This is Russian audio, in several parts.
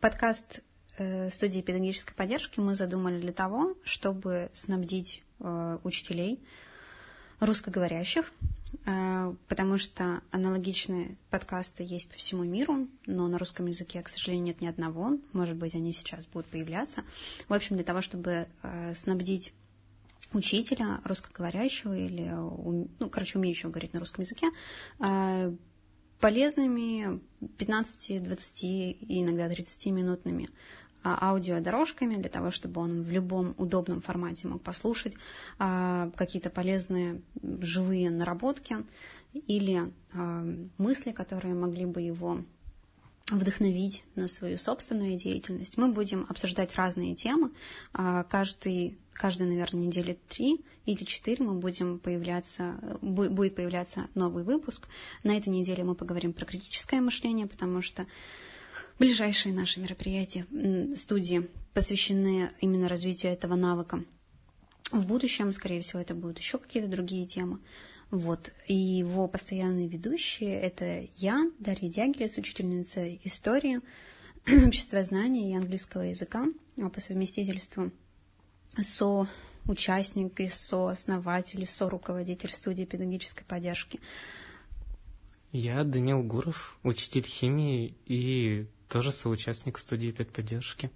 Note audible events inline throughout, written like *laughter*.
Подкаст э, студии педагогической поддержки мы задумали для того, чтобы снабдить э, учителей русскоговорящих, э, потому что аналогичные подкасты есть по всему миру, но на русском языке, к сожалению, нет ни одного. Может быть, они сейчас будут появляться. В общем, для того, чтобы снабдить учителя русскоговорящего или, ну, короче, умеющего говорить на русском языке, полезными 15, 20 и иногда 30-минутными а, аудиодорожками для того, чтобы он в любом удобном формате мог послушать а, какие-то полезные живые наработки или а, мысли, которые могли бы его вдохновить на свою собственную деятельность. Мы будем обсуждать разные темы. Каждый, каждый наверное, недели три или четыре мы будем появляться, будет появляться новый выпуск. На этой неделе мы поговорим про критическое мышление, потому что Ближайшие наши мероприятия, студии посвящены именно развитию этого навыка. В будущем, скорее всего, это будут еще какие-то другие темы. Вот. И его постоянные ведущие — это я, Дарья Дягилес, учительница истории, *clears throat* обществознания и английского языка, а по совместительству со участник и сооснователь, со-руководитель студии педагогической поддержки. Я Данил Гуров, учитель химии и тоже соучастник студии педподдержки.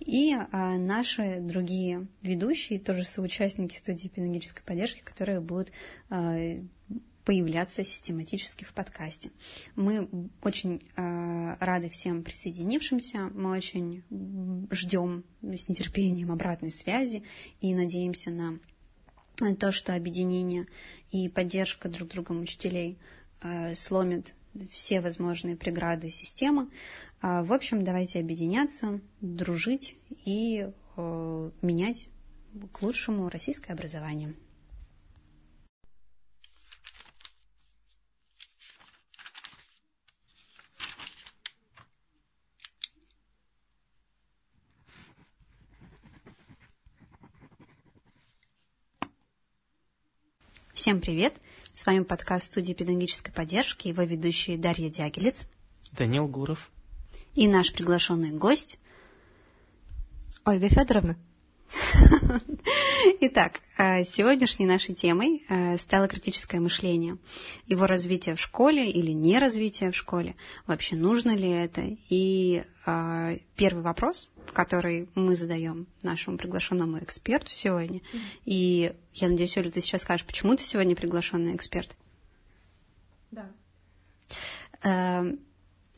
И а, наши другие ведущие, тоже соучастники студии педагогической поддержки, которые будут а, появляться систематически в подкасте. Мы очень э, рады всем присоединившимся, мы очень ждем с нетерпением обратной связи и надеемся на то, что объединение и поддержка друг другом учителей э, сломит все возможные преграды системы. А, в общем, давайте объединяться, дружить и э, менять к лучшему российское образование. Всем привет! С вами подкаст студии педагогической поддержки, его ведущие Дарья Дягилец, Данил Гуров и наш приглашенный гость Ольга Федоровна. *laughs* Итак, э, сегодняшней нашей темой э, стало критическое мышление. Его развитие в школе или не развитие в школе, вообще нужно ли это? И э, первый вопрос, который мы задаем нашему приглашенному эксперту сегодня, и я надеюсь, Оля, ты сейчас скажешь, почему ты сегодня приглашенный эксперт? Да.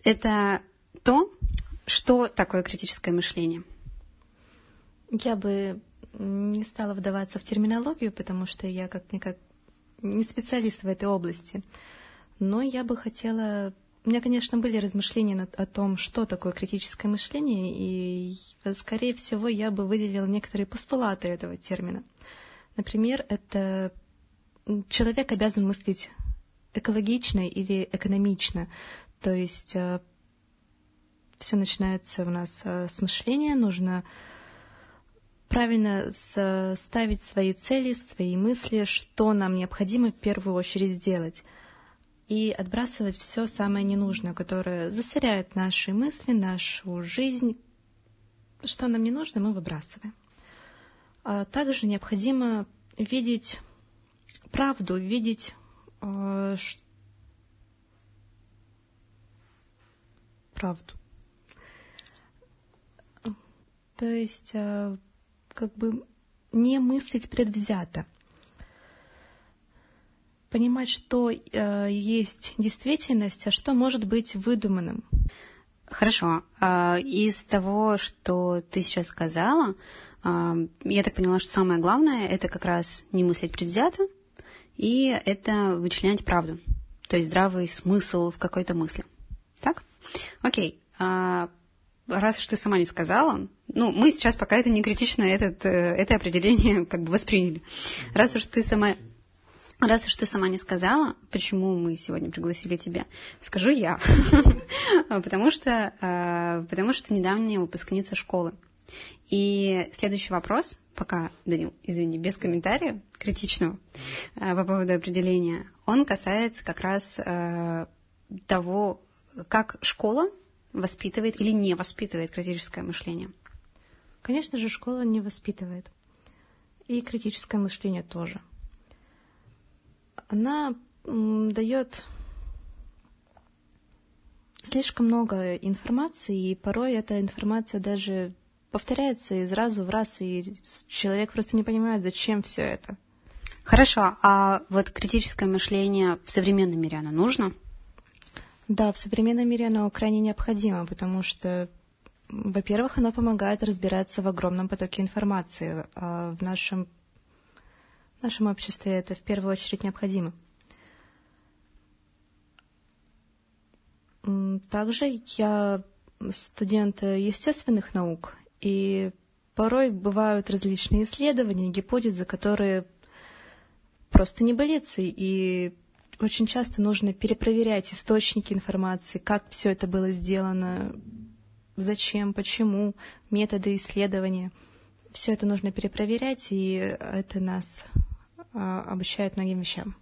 Это то, что такое критическое мышление? Я бы не стала вдаваться в терминологию, потому что я как-никак не специалист в этой области. Но я бы хотела... У меня, конечно, были размышления о том, что такое критическое мышление, и, скорее всего, я бы выделила некоторые постулаты этого термина. Например, это человек обязан мыслить экологично или экономично, то есть э, все начинается у нас э, с мышления, нужно правильно ставить свои цели, свои мысли, что нам необходимо в первую очередь сделать. И отбрасывать все самое ненужное, которое засоряет наши мысли, нашу жизнь. Что нам не нужно, мы выбрасываем. А также необходимо видеть правду, видеть э, правду. То есть э, как бы не мыслить предвзято. Понимать, что э, есть действительность, а что может быть выдуманным. Хорошо. А, из того, что ты сейчас сказала, а, я так поняла, что самое главное это как раз не мыслить предвзято, и это вычленять правду, то есть здравый смысл в какой-то мысли. Так? Окей. А, раз уж ты сама не сказала, ну, мы сейчас пока это не критично, этот, э, это определение *laughs* как бы восприняли. Раз уж ты сама Раз уж ты сама не сказала, почему мы сегодня пригласили тебя, скажу я. *laughs* потому, что, э, потому что недавняя выпускница школы. И следующий вопрос, пока, Данил, извини, без комментариев критичного э, по поводу определения, он касается как раз того, как школа воспитывает или не воспитывает критическое мышление? Конечно же, школа не воспитывает. И критическое мышление тоже. Она дает слишком много информации, и порой эта информация даже повторяется из раза в раз, и человек просто не понимает, зачем все это. Хорошо, а вот критическое мышление в современном мире оно нужно? Да, в современном мире оно крайне необходимо, потому что, во-первых, оно помогает разбираться в огромном потоке информации, а в нашем, в нашем обществе это в первую очередь необходимо. Также я студент естественных наук, и порой бывают различные исследования, гипотезы, которые просто не болецы, и очень часто нужно перепроверять источники информации, как все это было сделано, зачем, почему, методы исследования. Все это нужно перепроверять, и это нас а, обучает многим вещам.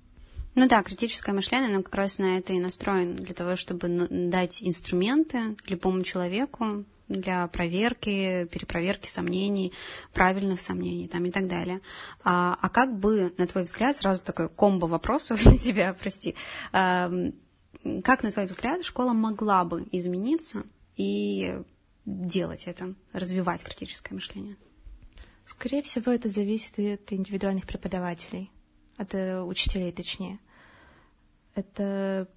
Ну да, критическое мышление, оно как раз на это и настроено, для того, чтобы дать инструменты любому человеку для проверки, перепроверки сомнений, правильных сомнений там, и так далее. А, а как бы, на твой взгляд, сразу такой комбо вопросов *laughs* для тебя, прости, а, как, на твой взгляд, школа могла бы измениться и делать это, развивать критическое мышление? Скорее всего, это зависит от индивидуальных преподавателей, от э, учителей точнее. Это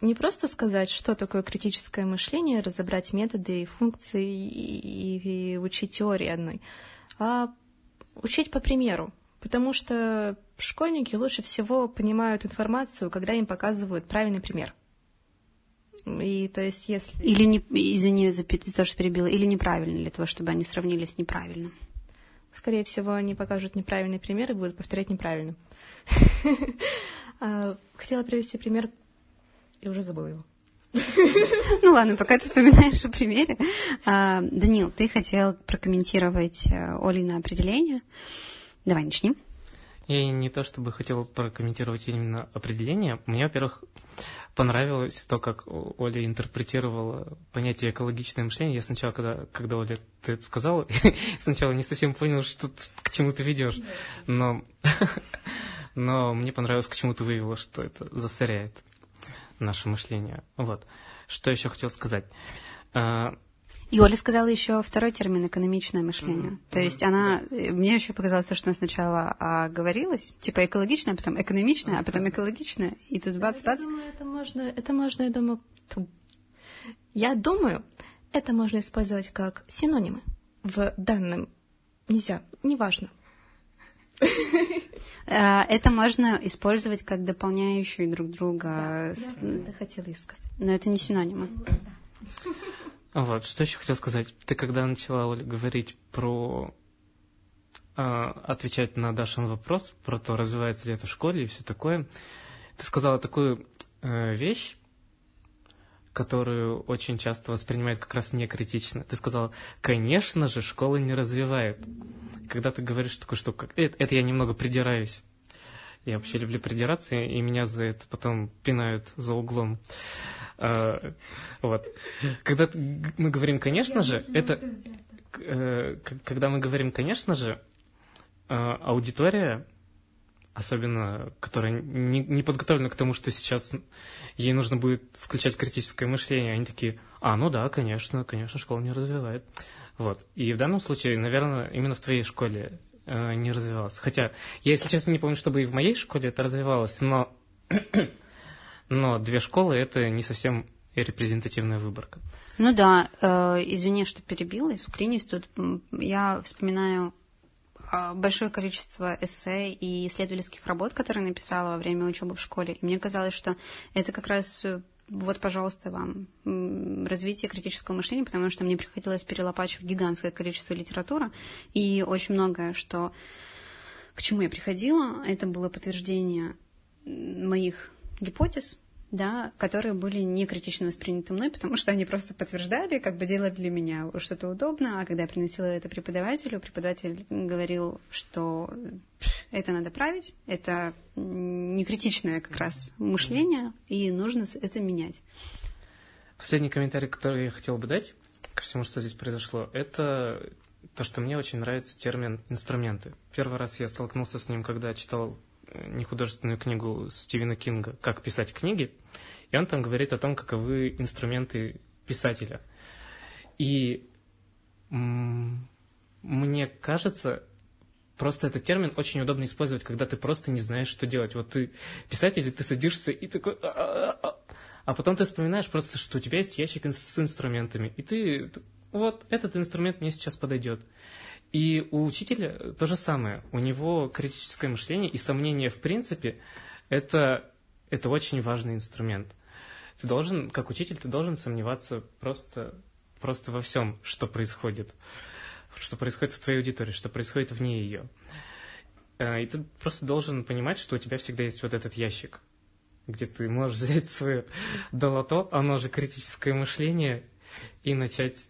не просто сказать, что такое критическое мышление, разобрать методы и функции и, и, и учить теории одной, а учить по примеру. Потому что школьники лучше всего понимают информацию, когда им показывают правильный пример. И то есть если... Или не, извини за то, что перебила, или неправильно для того, чтобы они сравнили с неправильным. Скорее всего, они покажут неправильный пример и будут повторять неправильно. *laughs* А, хотела привести пример и уже забыла его. *laughs* Ну ладно, пока ты вспоминаешь о примере. А, Данил, ты хотел прокомментировать э, Олина определение. Давай начнем. Я не то чтобы хотел прокомментировать именно определение. Мне, во-первых, понравилось то, как Оля интерпретировала понятие экологичное мышление. Я сначала, когда, когда Оля ты это сказала, *laughs* сначала не совсем понял, что к чему ты ведешь. Но, *laughs* но мне понравилось, к чему ты вывела, что это засоряет наше мышление. Вот. Что еще хотел сказать? А, и Оля сказала еще второй термин экономичное мышление. Mm-hmm. То есть она, мне еще показалось, что она сначала оговорилась, типа экологичное, а потом экономичное, mm-hmm. а потом экологичное, и тут бац-бац. Я думаю, это можно, это можно, я думаю, я думаю, это можно использовать как синонимы в данном. Нельзя, неважно. *laughs* Э, это можно использовать как дополняющие друг друга. Да, да, это хотела и сказать. Но это не синонимы. Вот, что еще хотел сказать. Ты когда начала, Оля, говорить про э, отвечать на Дашин вопрос, про то, развивается ли это в школе и все такое, ты сказала такую э, вещь, которую очень часто воспринимают как раз некритично. Ты сказала, конечно же, школа не развивает когда ты говоришь такую штуку, это, это я немного придираюсь. Я вообще люблю придираться, и меня за это потом пинают за углом. А, вот. Когда мы говорим, конечно же, это... Когда мы говорим, конечно же, аудитория, особенно которая не, не подготовлена к тому, что сейчас ей нужно будет включать критическое мышление, они такие, а, ну да, конечно, конечно, школа не развивает. Вот. И в данном случае, наверное, именно в твоей школе э, не развивалось. Хотя, я, если честно, не помню, чтобы и в моей школе это развивалось, но, *coughs* но две школы – это не совсем репрезентативная выборка. Ну да, э, извини, что перебила, вклинюсь тут. Я вспоминаю э, большое количество эссе и исследовательских работ, которые написала во время учебы в школе. И мне казалось, что это как раз вот, пожалуйста, вам развитие критического мышления, потому что мне приходилось перелопачивать гигантское количество литературы, и очень многое, что к чему я приходила, это было подтверждение моих гипотез, да, которые были не критично восприняты мной, потому что они просто подтверждали, как бы делали для меня что-то удобно, а когда я приносила это преподавателю, преподаватель говорил, что это надо править, это не критичное как раз мышление, и нужно это менять. Последний комментарий, который я хотел бы дать ко всему, что здесь произошло, это то, что мне очень нравится термин «инструменты». Первый раз я столкнулся с ним, когда читал нехудожественную книгу Стивена Кинга «Как писать книги», и он там говорит о том, каковы инструменты писателя. И мне кажется, просто этот термин очень удобно использовать, когда ты просто не знаешь, что делать. Вот ты писатель, и ты садишься и такой... А, а, а, а потом ты вспоминаешь просто, что у тебя есть ящик с инструментами, и ты вот этот инструмент мне сейчас подойдет. И у учителя то же самое. У него критическое мышление и сомнение в принципе это, это очень важный инструмент. Ты должен, как учитель, ты должен сомневаться просто, просто во всем, что происходит. Что происходит в твоей аудитории, что происходит вне ее. Э, и ты просто должен понимать, что у тебя всегда есть вот этот ящик, где ты можешь *laughs* взять свое долото, оно же критическое мышление, и начать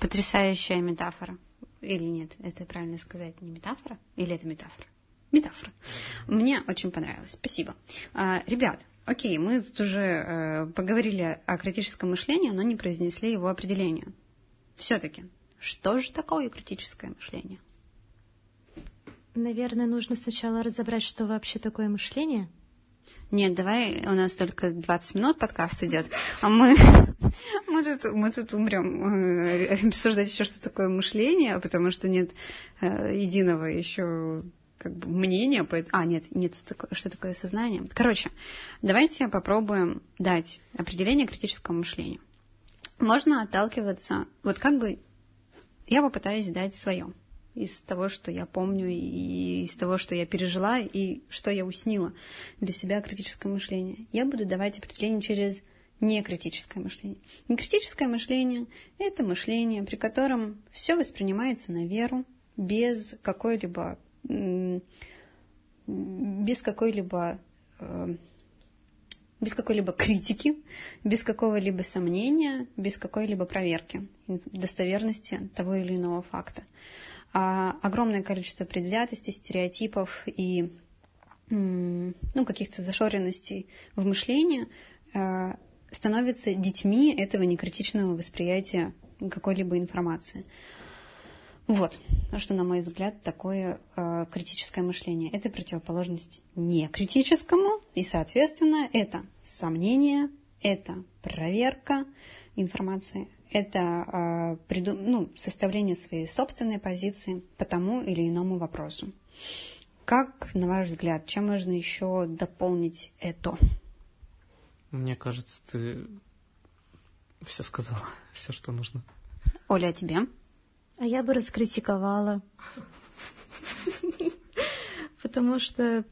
Потрясающая метафора. Или нет, это правильно сказать, не метафора? Или это метафора? Метафора. Мне очень понравилось. Спасибо. А, ребят, окей, мы тут уже э, поговорили о критическом мышлении, но не произнесли его определение. Все-таки, что же такое критическое мышление? Наверное, нужно сначала разобрать, что вообще такое мышление – нет, давай, у нас только 20 минут подкаст идет, а мы, мы, тут, мы тут умрем э, обсуждать еще, что такое мышление, потому что нет э, единого еще как бы мнения. А, нет, нет, что такое сознание. Короче, давайте попробуем дать определение критическому мышлению. Можно отталкиваться, вот как бы я попытаюсь дать свое из того, что я помню, и из того, что я пережила, и что я уснила для себя критическое мышление. Я буду давать определение через некритическое мышление. Некритическое мышление – это мышление, при котором все воспринимается на веру, без какой-либо без какой-либо э, без какой-либо критики, без какого-либо сомнения, без какой-либо проверки достоверности того или иного факта а огромное количество предвзятостей, стереотипов и ну, каких-то зашоренностей в мышлении э, становятся детьми этого некритичного восприятия какой-либо информации. Вот, что, на мой взгляд, такое э, критическое мышление. Это противоположность некритическому, и, соответственно, это сомнение, это проверка информации, это э, ну, составление своей собственной позиции по тому или иному вопросу. Как, на ваш взгляд, чем можно еще дополнить это? Мне кажется, ты все сказала, *laughs* все, что нужно. Оля, а тебе? А я бы раскритиковала. Потому что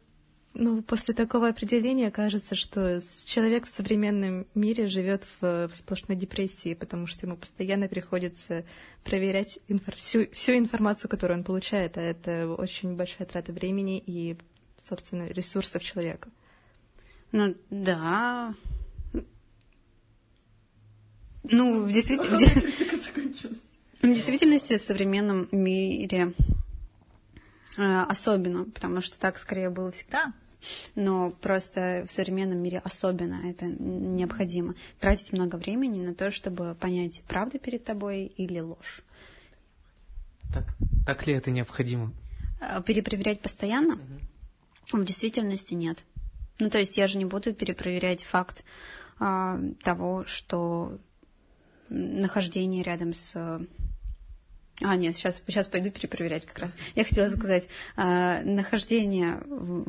ну, после такого определения кажется, что человек в современном мире живет в, в сплошной депрессии, потому что ему постоянно приходится проверять инфор- всю, всю информацию, которую он получает, а это очень большая трата времени и, собственно, ресурсов человека. Ну, да. Ну, в, действительности, *laughs* в действительности в современном мире э, особенно, потому что так скорее было всегда но просто в современном мире особенно это необходимо. Тратить много времени на то, чтобы понять, правда перед тобой или ложь. Так, так ли это необходимо? А, перепроверять постоянно? Угу. В действительности нет. Ну, то есть я же не буду перепроверять факт а, того, что нахождение рядом с а, нет, сейчас, сейчас пойду перепроверять как раз. Я хотела сказать, э, нахождение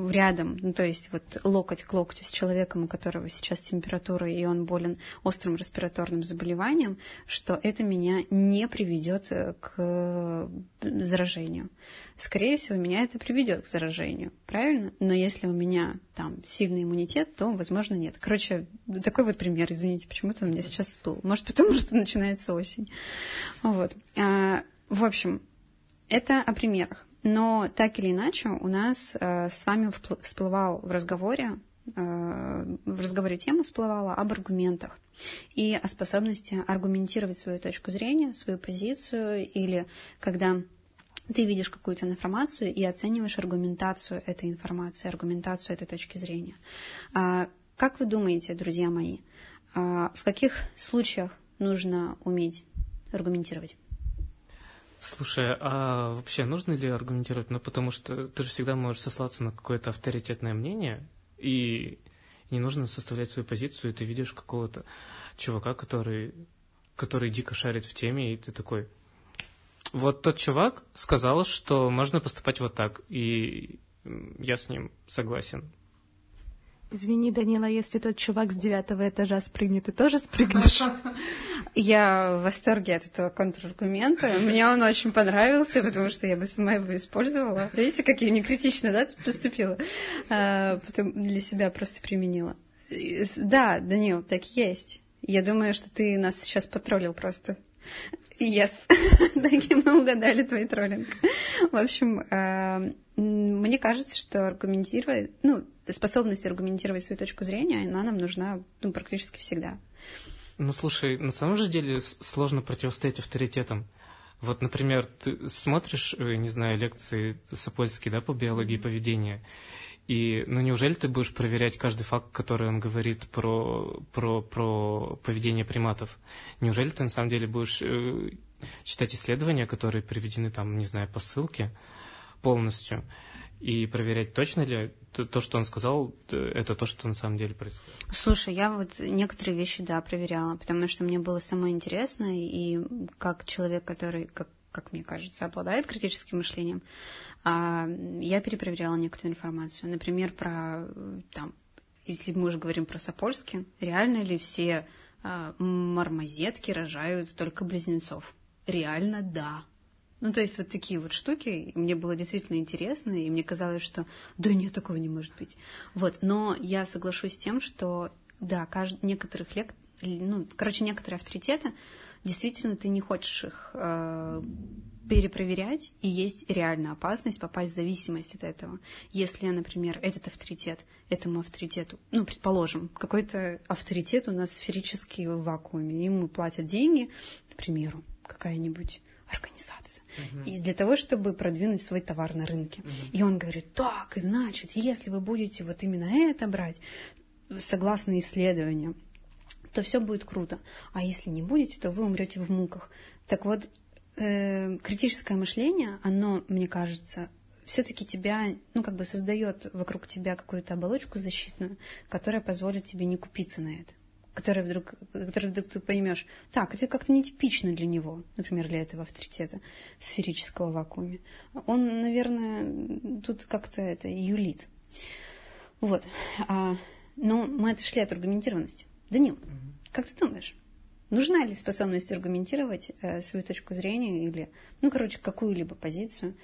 рядом, ну, то есть вот локоть к локтю с человеком, у которого сейчас температура, и он болен острым респираторным заболеванием, что это меня не приведет э, к заражению. Скорее всего, меня это приведет к заражению, правильно? Но если у меня там сильный иммунитет, то, возможно, нет. Короче, такой вот пример, извините, почему-то он меня сейчас всплыл. Может, потому что начинается осень. Вот. В общем, это о примерах. Но так или иначе у нас э, с вами всплывал в разговоре, э, в разговоре тема всплывала об аргументах и о способности аргументировать свою точку зрения, свою позицию, или когда ты видишь какую-то информацию и оцениваешь аргументацию этой информации, аргументацию этой точки зрения. А, как вы думаете, друзья мои, А в каких случаях нужно уметь аргументировать? Слушай, а вообще нужно ли аргументировать? Ну, потому что ты же всегда можешь сослаться на какое-то авторитетное мнение, и не нужно составлять свою позицию, и ты видишь какого-то чувака, который, который дико шарит в теме, и ты такой... Вот тот чувак сказал, что можно поступать вот так, и я с ним согласен. Извини, Данила, если тот чувак с девятого этажа спрыгнет, ты тоже спрыгнешь? Я в восторге от этого контраргумента. Мне он очень понравился, потому что я бы сама его использовала. Видите, как я некритично, да, поступила? А, потом для себя просто применила. Да, Данил, так и есть. Я думаю, что ты нас сейчас потроллил просто. Yes. *laughs* Таким мы угадали твой троллинг. В общем, а, мне кажется, что аргументировать, ну, способность аргументировать свою точку зрения, она нам нужна ну, практически всегда. Ну, слушай, на самом же деле сложно противостоять авторитетам. Вот, например, ты смотришь, э, не знаю, лекции Сапольски, да, по биологии поведения, и, ну, неужели ты будешь проверять каждый факт, который он говорит про, про, про поведение приматов? Неужели ты на самом деле будешь э, читать исследования, которые приведены там, не знаю, по ссылке полностью? и проверять, точно ли то, что он сказал, это то, что на самом деле происходит. Слушай, я вот некоторые вещи, да, проверяла, потому что мне было самое интересно, и как человек, который, как, как мне кажется, обладает критическим мышлением, а, я перепроверяла некоторую информацию. Например, про, там, если мы уже говорим про Сапольски, реально ли все а, мармозетки рожают только близнецов? Реально, да. Ну, то есть вот такие вот штуки, мне было действительно интересно, и мне казалось, что да нет, такого не может быть. Вот, но я соглашусь с тем, что да, кажд... некоторых лек... ну, короче, некоторые авторитеты, действительно ты не хочешь их э, перепроверять, и есть реальная опасность попасть в зависимость от этого. Если, например, этот авторитет этому авторитету, ну, предположим, какой-то авторитет у нас сферический в вакууме, ему платят деньги, к примеру, какая-нибудь организация. Uh-huh. И для того, чтобы продвинуть свой товар на рынке. Uh-huh. И он говорит, так, и значит, если вы будете вот именно это брать, согласно исследованиям, то все будет круто. А если не будете, то вы умрете в муках. Так вот, э, критическое мышление, оно, мне кажется, все-таки тебя, ну, как бы создает вокруг тебя какую-то оболочку защитную, которая позволит тебе не купиться на это который вдруг, который вдруг ты поймешь, так, это как-то нетипично для него, например, для этого авторитета сферического вакууме. Он, наверное, тут как-то это юлит. Вот. А, но мы отошли от аргументированности. Данил, как ты думаешь, нужна ли способность аргументировать э, свою точку зрения или, ну, короче, какую-либо позицию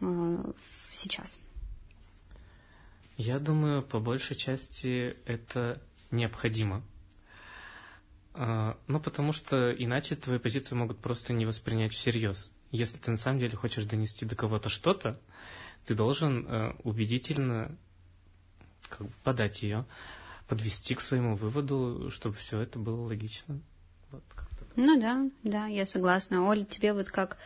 э, сейчас? Я думаю, по большей части это необходимо. А, ну, потому что иначе твою позицию могут просто не воспринять всерьез. Если ты на самом деле хочешь донести до кого-то что-то, ты должен э, убедительно как бы, подать ее, подвести к своему выводу, чтобы все это было логично. Вот, ну да, да, я согласна. Оля, тебе вот как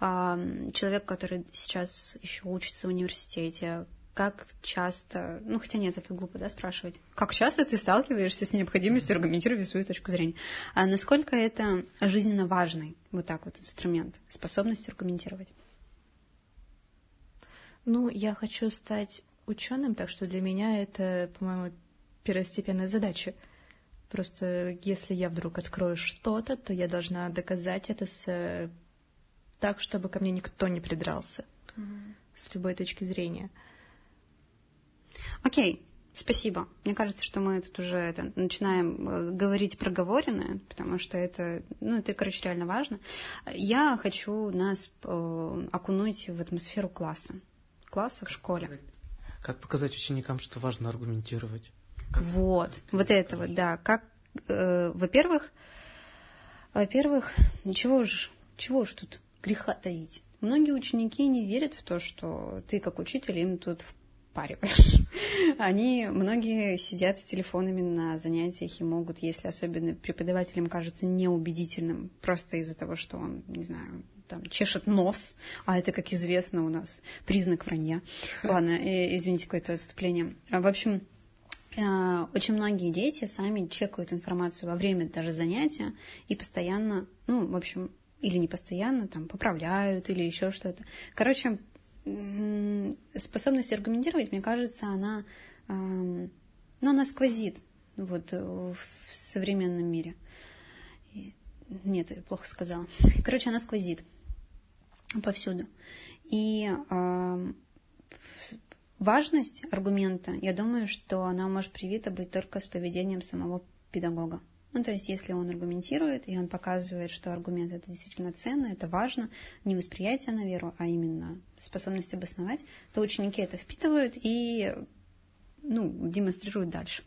э, человек, который сейчас еще учится в университете, как часто, ну хотя нет, это глупо, да, спрашивать, как часто ты сталкиваешься с необходимостью аргументировать свою точку зрения, а насколько это жизненно важный вот так вот инструмент, способность аргументировать? Ну, я хочу стать ученым, так что для меня это, по-моему, первостепенная задача. Просто если я вдруг открою что-то, то я должна доказать это с... так, чтобы ко мне никто не придрался mm-hmm. с любой точки зрения. Окей, спасибо. Мне кажется, что мы тут уже это, начинаем э, говорить проговоренное, потому что это, ну, это, короче, реально важно. Я хочу нас э, окунуть в атмосферу класса. Класса в школе. Как показать ученикам, что важно аргументировать? Вот, вот это вот, да. Как, э, во-первых, во-первых, чего ж, чего ж тут греха таить? Многие ученики не верят в то, что ты, как учитель, им тут впариваешь. *laughs* Они, многие сидят с телефонами на занятиях и могут, если особенно преподавателям кажется неубедительным, просто из-за того, что он, не знаю, там, чешет нос, а это, как известно, у нас признак вранья. *laughs* Ладно, извините, какое-то отступление. В общем, Э, очень многие дети сами чекают информацию во время даже занятия и постоянно, ну, в общем, или не постоянно, там, поправляют или еще что-то. Короче, способность аргументировать, мне кажется, она, ну, она сквозит вот в современном мире. Нет, я плохо сказала. *laughs* Короче, она сквозит повсюду. И э, важность аргумента, я думаю, что она может привита быть только с поведением самого педагога. Ну, то есть, если он аргументирует, и он показывает, что аргумент это действительно ценно, это важно, не восприятие на веру, а именно способность обосновать, то ученики это впитывают и ну, демонстрируют дальше.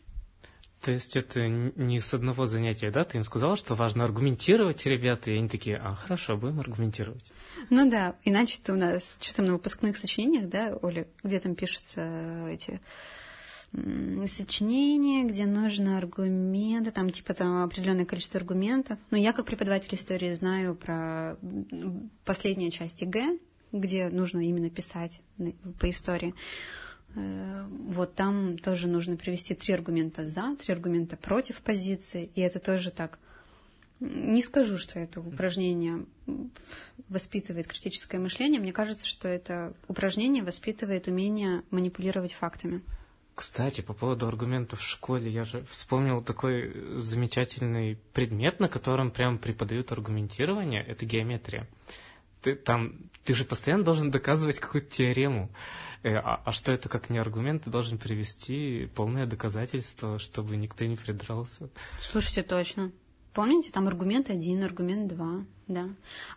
То есть это не с одного занятия, да? Ты им сказала, что важно аргументировать, ребята, и они такие, а, хорошо, будем аргументировать. Ну да, иначе-то у нас, что там на выпускных сочинениях, да, Оля, где там пишутся эти сочинения, где нужно аргументы, там типа там определенное количество аргументов. Но я как преподаватель истории знаю про последнюю часть ЕГЭ, где нужно именно писать по истории. Э, вот там тоже нужно привести три аргумента за, три аргумента против позиции, и это тоже так. Не скажу, что это упражнение воспитывает критическое мышление. Мне кажется, что это упражнение воспитывает умение манипулировать фактами. Кстати, по поводу аргументов в школе, я же вспомнил такой замечательный предмет, на котором прям преподают аргументирование, это геометрия. Ты там, ты же постоянно должен доказывать какую-то теорему. Э, а, а что это как не аргумент? Ты должен привести полное доказательство, чтобы никто не придрался. Слушайте, точно. Помните, там аргумент один, аргумент два, да.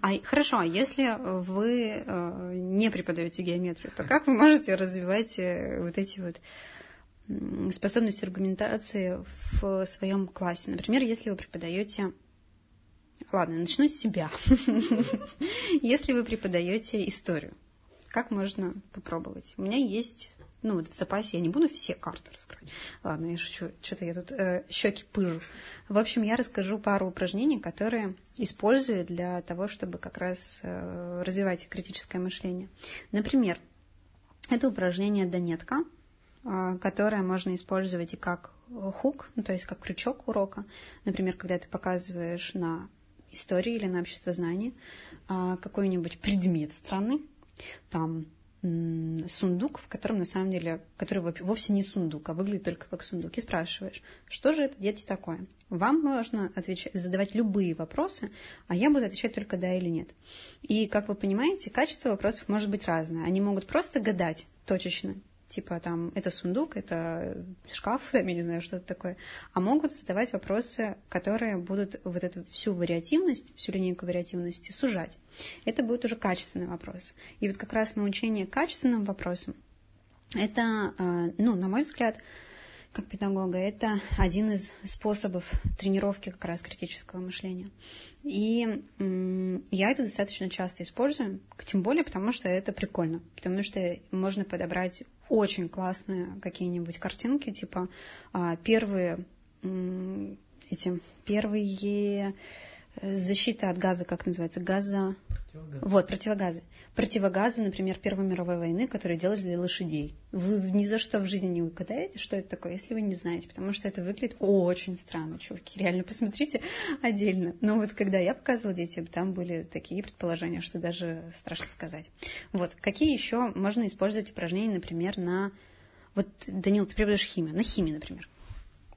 А хорошо, а если вы э, не преподаете геометрию, то как вы можете развивать э, вот эти вот способности аргументации в своем классе? Например, если вы преподаете Ладно, начну с себя. *laughs* Если вы преподаете историю, как можно попробовать? У меня есть, ну вот в запасе, я не буду все карты раскрывать. Ладно, я шучу, что-то я тут э, щеки пыжу. В общем, я расскажу пару упражнений, которые использую для того, чтобы как раз э, развивать критическое мышление. Например, это упражнение «Донетка», э, которое можно использовать и как хук, ну, то есть как крючок урока. Например, когда ты показываешь на истории или на общество знаний э, какой-нибудь предмет страны, там сундук, в котором на самом деле, который вовсе не сундук, а выглядит только как сундук. И спрашиваешь, что же это, дети, такое? Вам можно отвечать, задавать любые вопросы, а я буду отвечать только да или нет. И, как вы понимаете, качество вопросов может быть разное. Они могут просто гадать точечно, типа там это сундук, это шкаф, там, *laughs* я не знаю, что это такое, а могут задавать вопросы, которые будут вот эту всю вариативность, всю линейку вариативности сужать. Это будет уже качественный вопрос. И вот как раз научение качественным вопросам, это, а, ну, на мой взгляд, как педагога, это один из способов тренировки как раз критического мышления. И я это достаточно часто использую, тем более потому, что это прикольно, потому что можно подобрать очень классные какие-нибудь картинки, типа а, первые эти первые э, защита от газа, как называется, газа... Противогазы. Вот, противогазы. Противогазы, например, Первой мировой войны, которые делали для лошадей. Вы ни за что в жизни не угадаете, что это такое, если вы не знаете, потому что это выглядит очень странно, чуваки. Реально, посмотрите отдельно. Но вот когда я показывала детям, там были такие предположения, что даже страшно сказать. Вот, какие еще можно использовать упражнения, например, на... Вот, Данил, ты преподаешь химию, на химии, например.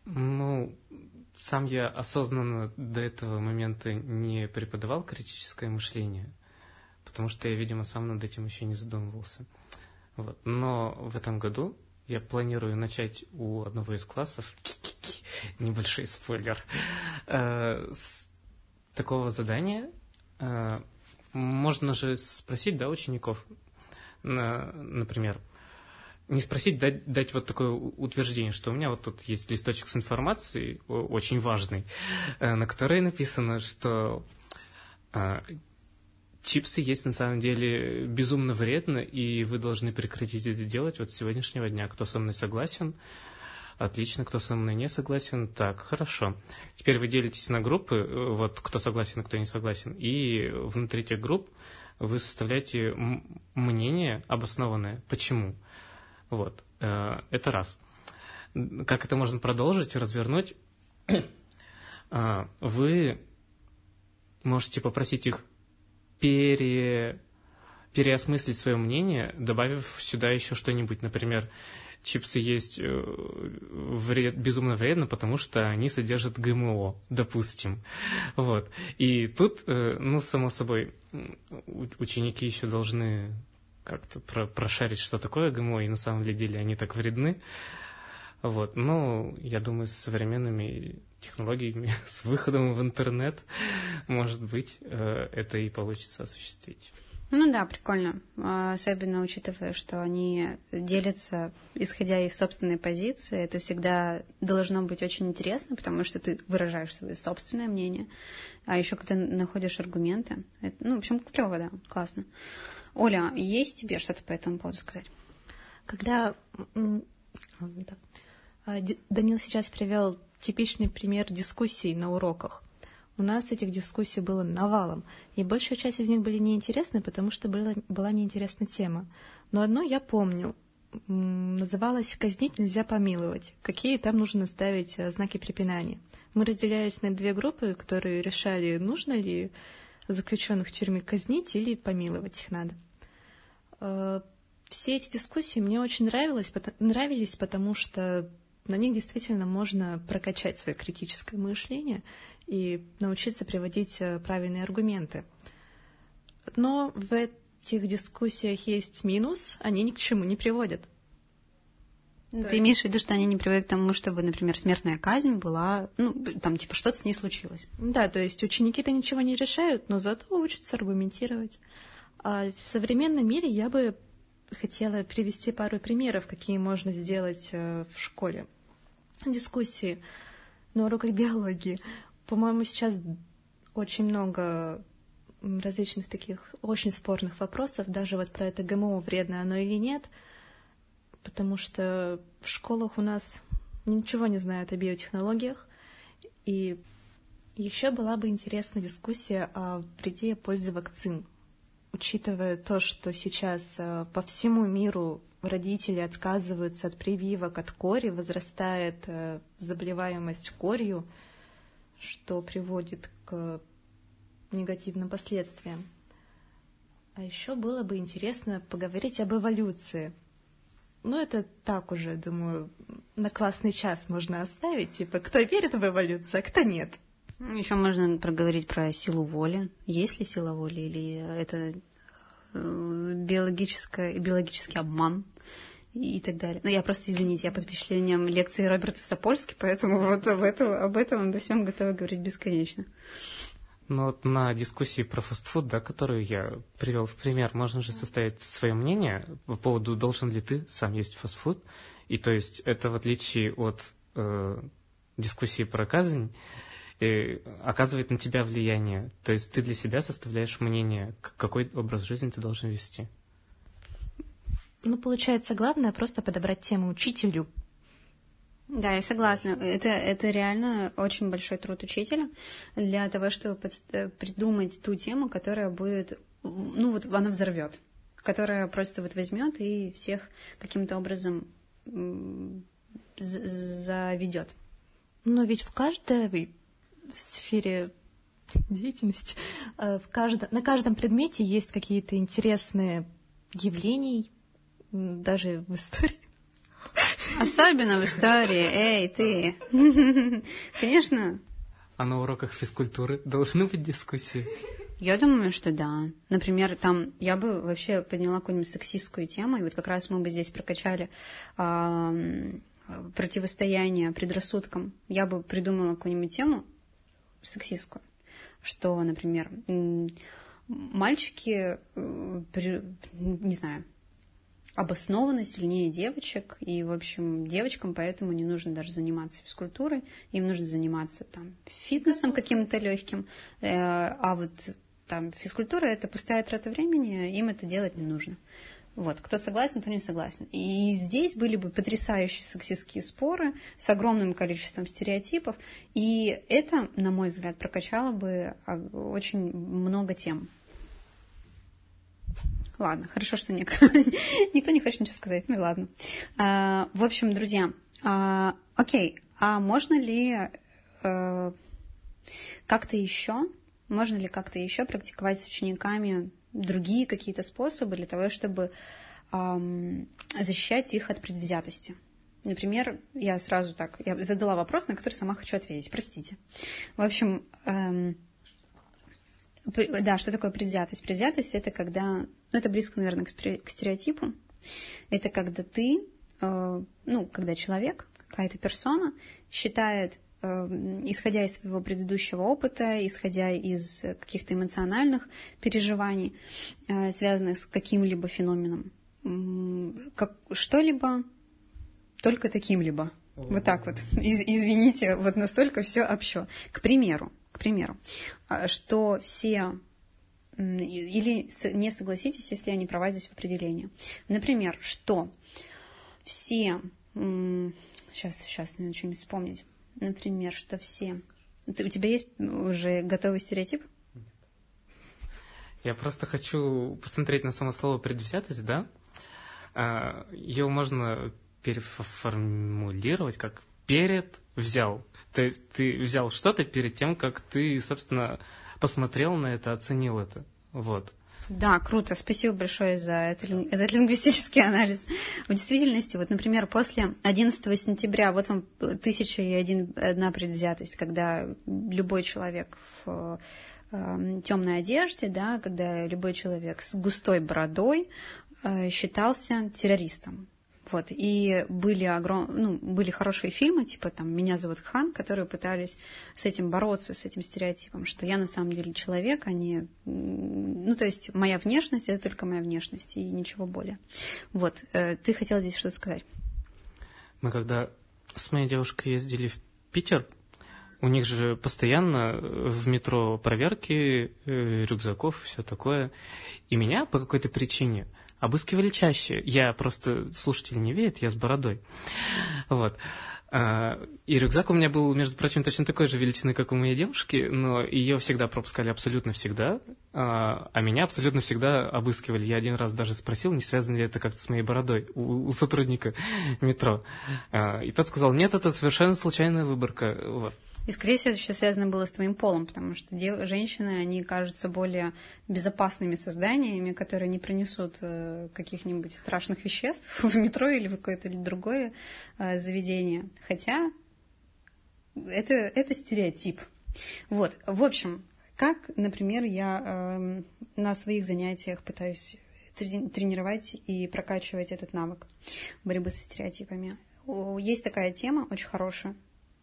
Ну, сам я осознанно до этого момента не преподавал критическое мышление, потому что я, видимо, сам над этим еще не задумывался. Вот. Но в этом году я планирую начать у одного из классов, *laughs* небольшой спойлер, э, с такого задания. Э, можно же спросить, да, учеников, например, не спросить, дать, дать вот такое утверждение, что у меня вот тут есть листочек с информацией, очень важный, э, на которой написано, что чипсы есть на самом деле безумно вредно, и вы должны прекратить это делать вот с сегодняшнего дня. Кто со мной согласен? Отлично, кто со мной не согласен? Так, хорошо. Теперь вы делитесь на группы, э, вот кто согласен, кто не согласен, и внутри этих групп вы составляете мнение обоснованное. Почему? Вот, э, это раз. как это можно продолжить, развернуть, *clears throat* а, вы можете попросить их пере, переосмыслить свое мнение, добавив сюда еще что-нибудь, например, чипсы есть э, вред, безумно вредно, потому что они содержат ГМО, допустим. Вот. И тут, э, ну, само собой, ученики еще должны как-то про прошарить, что такое ГМО, и на самом деле они так вредны. Вот. Но я думаю, с современными технологиями, *laughs* с выходом в интернет, может быть, э, это и получится осуществить. Ну да, прикольно. А, особенно учитывая, что они делятся, исходя из собственной позиции. Это всегда должно быть очень интересно, потому что ты выражаешь свое собственное мнение. А еще когда находишь аргументы. Это, ну, в общем, клево, да, классно. Оля, есть тебе что-то по этому поводу сказать? Когда а, Данил сейчас привел типичный пример дискуссий на уроках. У нас этих дискуссий было навалом, и большая часть из них были неинтересны, потому что была, была неинтересна тема. Но одно я помню, называлось «Казнить нельзя помиловать». Какие там нужно ставить э, знаки препинания? Мы разделялись на две группы, которые решали, нужно ли заключенных в тюрьме казнить или помиловать их надо. Э, все эти дискуссии мне очень нравилось, нравились, потому что на них действительно можно прокачать свое критическое мышление и научиться приводить э, правильные аргументы. Но в этих дискуссиях есть минус, они ни к чему не приводят. Ты да. имеешь в виду, что они не приводят к тому, чтобы, например, смертная казнь была, ну, там, типа, что-то с ней случилось? Да, то есть ученики-то ничего не решают, но зато учатся аргументировать. А в современном мире я бы хотела привести пару примеров, какие можно сделать э, в школе. Дискуссии на уроках биологии. По-моему, сейчас очень много различных таких очень спорных вопросов, даже вот про это ГМО, вредно оно или нет, потому что в школах у нас ничего не знают о биотехнологиях, и еще была бы интересна дискуссия о вреде и пользе вакцин, учитывая то, что сейчас э, по всему миру родители отказываются от прививок от кори, возрастает э, заболеваемость корью, что приводит к негативным последствиям. А еще было бы интересно поговорить об эволюции. Ну, это так уже, думаю, на классный час можно оставить. Типа, кто верит в эволюцию, а кто нет. Еще можно проговорить про силу воли. Есть ли сила воли или это э, биологическое, биологический обман? И так далее. Но ну, я просто, извините, я под впечатлением лекции Роберта Сапольски, поэтому *laughs* вот об этом, об этом обо всем готова говорить бесконечно. Ну вот на дискуссии про фастфуд, да, которую я привел в пример, можно же составить свое мнение по поводу, должен ли ты сам есть фастфуд. И то есть это в отличие от э, дискуссии про казнь, э, оказывает на тебя влияние. То есть ты для себя составляешь мнение, какой образ жизни ты должен вести. Ну, получается, главное просто подобрать тему учителю. Да, я согласна. Это, это реально очень большой труд учителя для того, чтобы э, придумать ту тему, которая будет, ну вот она взорвет, которая просто вот возьмет и всех каким-то образом заведет. Но ведь в каждой сфере деятельности, э, в каждом, на каждом предмете есть какие-то интересные явления, даже в истории. Особенно в истории. Эй, ты. Конечно. А на уроках физкультуры должны быть дискуссии? Я думаю, что да. Например, там я бы вообще подняла какую-нибудь сексистскую тему, и вот как раз мы бы здесь прокачали э, противостояние предрассудкам. Я бы придумала какую-нибудь тему сексистскую, что, например, мальчики, э, не знаю, обоснованно сильнее девочек, и, в общем, девочкам поэтому не нужно даже заниматься физкультурой, им нужно заниматься там фитнесом каким-то легким, э, а вот там физкультура это пустая трата времени, им это делать не нужно. Вот, кто согласен, кто не согласен. И здесь были бы потрясающие сексистские споры с огромным количеством стереотипов, и это, на мой взгляд, прокачало бы а, очень много тем. Ладно, хорошо, что никто, *laughs* никто не хочет ничего сказать. Ну ладно. А, в общем, друзья, А, окей, а можно ли э, как-то еще, можно ли как-то еще практиковать с учениками другие какие-то способы для того, чтобы эм, защищать их от предвзятости? Например, я сразу так, я задала вопрос, на который сама хочу ответить, простите. В общем, эм, да, что такое предвзятость? Предвзятость — это когда, ну, это близко, наверное, к стереотипу. Это когда ты, э, ну, когда человек, какая-то персона считает, э, исходя из своего предыдущего опыта, исходя из каких-то эмоциональных переживаний, э, связанных с каким-либо феноменом, как что-либо только таким-либо. Вот так вот. Из, извините, вот настолько все общо. К примеру, к примеру, а, что все или не согласитесь, если я не права здесь в определении. Например, что все... Сейчас, сейчас надо что-нибудь вспомнить. Например, что все... Ты, у тебя есть уже готовый стереотип? Я просто хочу посмотреть на само слово «предвзятость», да? А, Ее можно переформулировать как «перед взял». То есть ты взял что-то перед тем, как ты, собственно, посмотрел на это, оценил это. Вот. Да, круто. Спасибо большое за это, этот лингвистический анализ. В действительности, вот, например, после 11 сентября, вот вам тысяча и один, одна предвзятость, когда любой человек в э, темной одежде, да, когда любой человек с густой бородой э, считался террористом. Вот. И были, огром... ну, были хорошие фильмы, типа там «Меня зовут Хан», которые пытались с этим бороться, с этим стереотипом, что я на самом деле человек, а не... Ну, то есть моя внешность — это только моя внешность и ничего более. Вот. Э, ты хотела здесь что-то сказать? Мы когда с моей девушкой ездили в Питер, у них же постоянно в метро проверки э, рюкзаков, все такое. И меня по какой-то причине обыскивали чаще. Я просто, слушатели не верят, я с бородой. Вот. А, и рюкзак у меня был, между прочим, точно такой же величины, как у моей девушки, но ее всегда пропускали абсолютно всегда, а, а меня абсолютно всегда обыскивали. Я один раз даже спросил, не связано ли это как-то с моей бородой у, у сотрудника метро. А, и тот сказал, нет, это совершенно случайная выборка. Вот. И, скорее всего, это еще связано было с твоим полом, потому что дев... женщины, они кажутся более безопасными созданиями, которые не принесут э, каких-нибудь страшных веществ *laughs* в метро или в какое-то другое э, заведение. Хотя это, это стереотип. Вот, в общем, как, например, я э, на своих занятиях пытаюсь тренировать и прокачивать этот навык борьбы со стереотипами. Есть такая тема очень хорошая,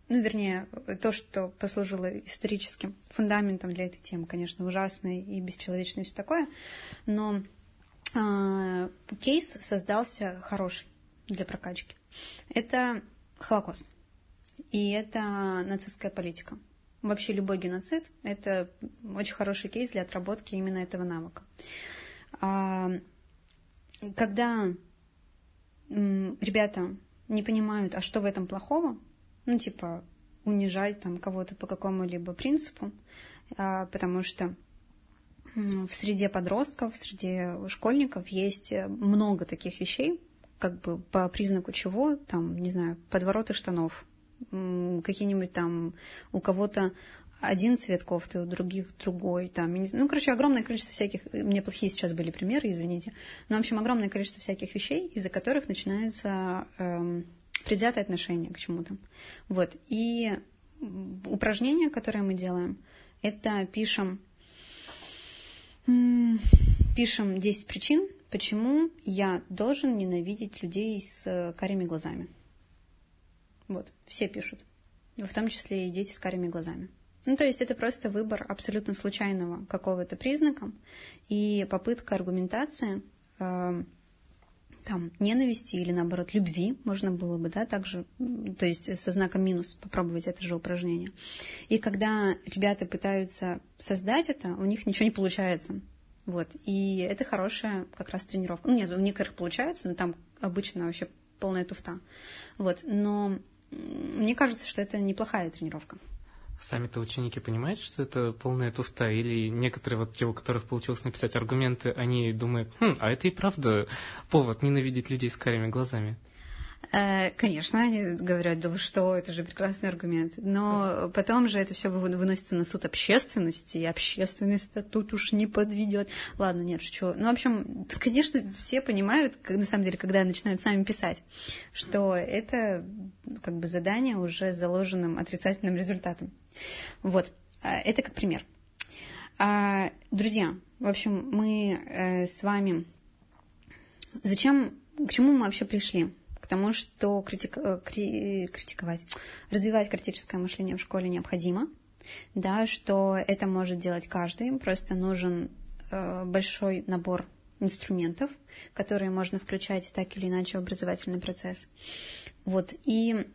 ну, вернее, то, что послужило историческим фундаментом для этой темы, конечно, ужасное и бесчеловечное и все такое, но э, кейс создался хороший для прокачки. Это Холокост. И это нацистская политика. Вообще любой геноцид – это очень хороший кейс для отработки именно этого навыка. А, когда ребята не понимают, а что в этом плохого, ну, типа, унижать там кого-то по какому-либо принципу, а, потому что в среде подростков, в среде школьников есть много таких вещей, как бы по признаку чего, там, не знаю, подвороты штанов, какие-нибудь там у кого-то один цвет кофты, у других другой, там, ну, короче, огромное количество всяких, у меня плохие сейчас были примеры, извините, но, в общем, огромное количество всяких вещей, из-за которых начинаются эм, предвзятое отношение к чему-то. Вот. И упражнение, которое мы делаем, это пишем, пишем 10 причин, почему я должен ненавидеть людей с карими глазами. Вот, все пишут. В том числе и дети с карими глазами. Ну, то есть это просто выбор абсолютно случайного какого-то признака и попытка аргументации э, там, ненависти или, наоборот, любви можно было бы, да, также, то есть со знаком минус попробовать это же упражнение. И когда ребята пытаются создать это, у них ничего не получается. Вот. И это хорошая как раз тренировка. Ну, нет, у некоторых получается, но там обычно вообще полная туфта. Вот. Но мне кажется, что это неплохая тренировка. Сами-то ученики понимают, что это полная туфта? Или некоторые, вот те, у которых получилось написать аргументы, они думают, хм, а это и правда повод ненавидеть людей с карими глазами? Э, конечно, они говорят, да вы что, это же прекрасный аргумент. Но потом же это все выносится на суд общественности, и общественность тут уж не подведет. Ладно, нет, что. Ну, в общем, конечно, все понимают, на самом деле, когда начинают сами писать, что это как бы задание уже с заложенным отрицательным результатом. Вот, э, это как пример. А, друзья, в общем, мы э, с вами... Зачем, к чему мы вообще пришли? К тому, что критик, э, кри, критиковать, развивать критическое мышление в школе необходимо, да, что это может делать каждый, просто нужен э, большой набор инструментов, которые можно включать так или иначе в образовательный процесс. Вот, и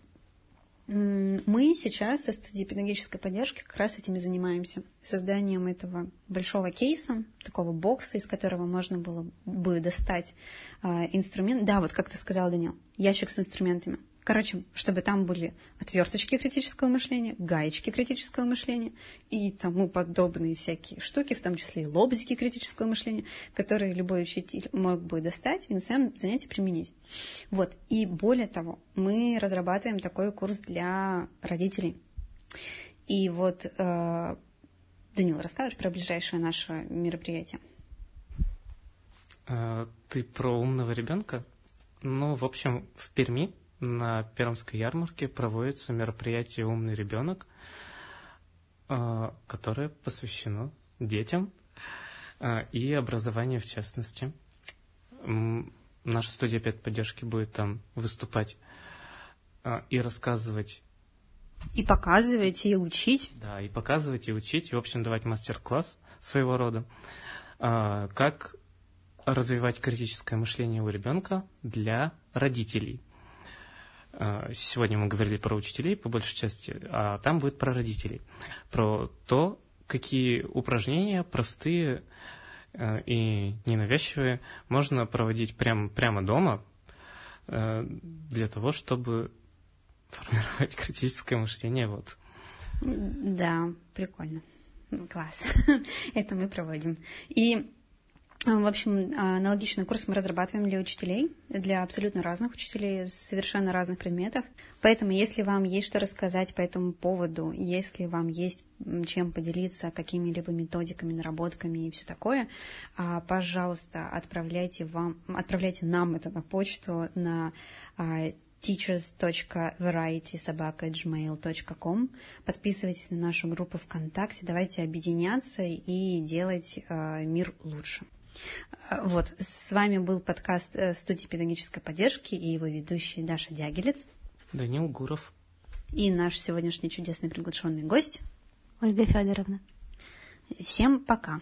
мы сейчас со студией педагогической поддержки как раз этим и занимаемся. Созданием этого большого кейса, такого бокса, из которого можно было бы достать э, инструмент. Да, вот как ты сказал, Данил, ящик с инструментами. Короче, чтобы там были отверточки критического мышления, гаечки критического мышления и тому подобные всякие штуки, в том числе и лобзики критического мышления, которые любой учитель мог бы достать и на своем занятии применить. Вот. И более того, мы разрабатываем такой курс для родителей. И вот, э, Данил, расскажешь про ближайшее наше мероприятие? А, ты про умного ребенка? Ну, в общем, в Перми на Пермской ярмарке проводится мероприятие «Умный ребенок», а, которое посвящено детям а, и образованию в частности. Наша студия поддержки будет там выступать а, и рассказывать и показывать, и учить. Да, и показывать, и учить, и, в общем, давать мастер-класс своего рода. Как развивать критическое мышление у ребенка для родителей. А, сегодня мы говорили про учителей по большей части, а там будет про родителей. Про то, какие упражнения простые а, и ненавязчивые можно проводить прямо, прямо дома а, для того, чтобы формировать *laughs* критическое мышление. Вот. Да, прикольно. Класс. *laughs* Это мы проводим. И в общем, аналогичный курс мы разрабатываем для учителей, для абсолютно разных учителей, совершенно разных предметов. Поэтому, если вам есть что рассказать по этому поводу, если вам есть чем поделиться какими-либо методиками, наработками и все такое, а, пожалуйста, отправляйте, вам, отправляйте нам это на почту на а, teachers.varietysobaka.gmail.com. Подписывайтесь на нашу группу ВКонтакте, давайте объединяться и делать мир лучше. Вот, с вами был подкаст э, студии педагогической поддержки и его ведущий Даша Дягилец. Данил Гуров. И наш сегодняшний чудесный приглашенный гость Ольга Федоровна. Всем пока.